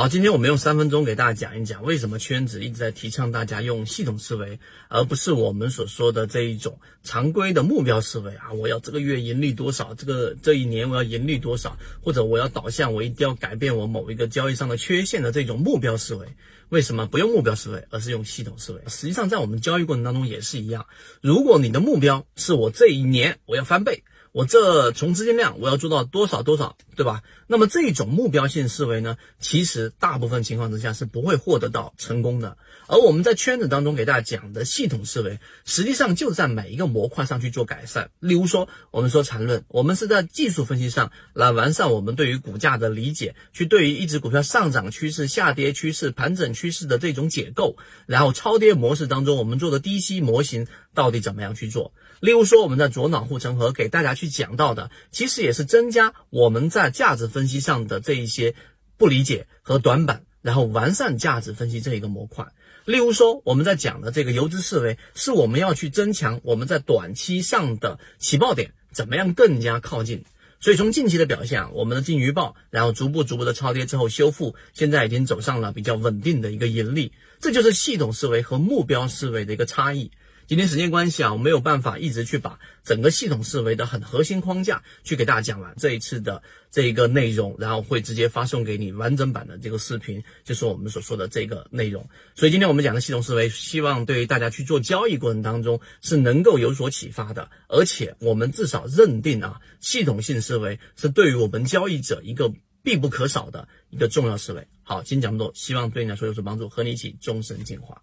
好，今天我们用三分钟给大家讲一讲，为什么圈子一直在提倡大家用系统思维，而不是我们所说的这一种常规的目标思维啊！我要这个月盈利多少，这个这一年我要盈利多少，或者我要导向我一定要改变我某一个交易上的缺陷的这种目标思维。为什么不用目标思维，而是用系统思维？实际上，在我们交易过程当中也是一样。如果你的目标是我这一年我要翻倍。我这从资金量我要做到多少多少，对吧？那么这种目标性思维呢，其实大部分情况之下是不会获得到成功的。而我们在圈子当中给大家讲的系统思维，实际上就在每一个模块上去做改善。例如说，我们说缠论，我们是在技术分析上来完善我们对于股价的理解，去对于一只股票上涨趋势、下跌趋势、盘整趋势的这种解构，然后超跌模式当中我们做的低吸模型到底怎么样去做？例如说，我们在左脑护城河给大家去讲到的，其实也是增加我们在价值分析上的这一些不理解和短板，然后完善价值分析这一个模块。例如说，我们在讲的这个游资思维，是我们要去增强我们在短期上的起爆点怎么样更加靠近。所以从近期的表现，我们的金鱼报，然后逐步逐步的超跌之后修复，现在已经走上了比较稳定的一个盈利。这就是系统思维和目标思维的一个差异。今天时间关系啊，我没有办法一直去把整个系统思维的很核心框架去给大家讲完。这一次的这一个内容，然后会直接发送给你完整版的这个视频，就是我们所说的这个内容。所以今天我们讲的系统思维，希望对于大家去做交易过程当中是能够有所启发的。而且我们至少认定啊，系统性思维是对于我们交易者一个必不可少的一个重要思维。好，今天讲这么多，希望对你来说有所帮助，和你一起终身进化。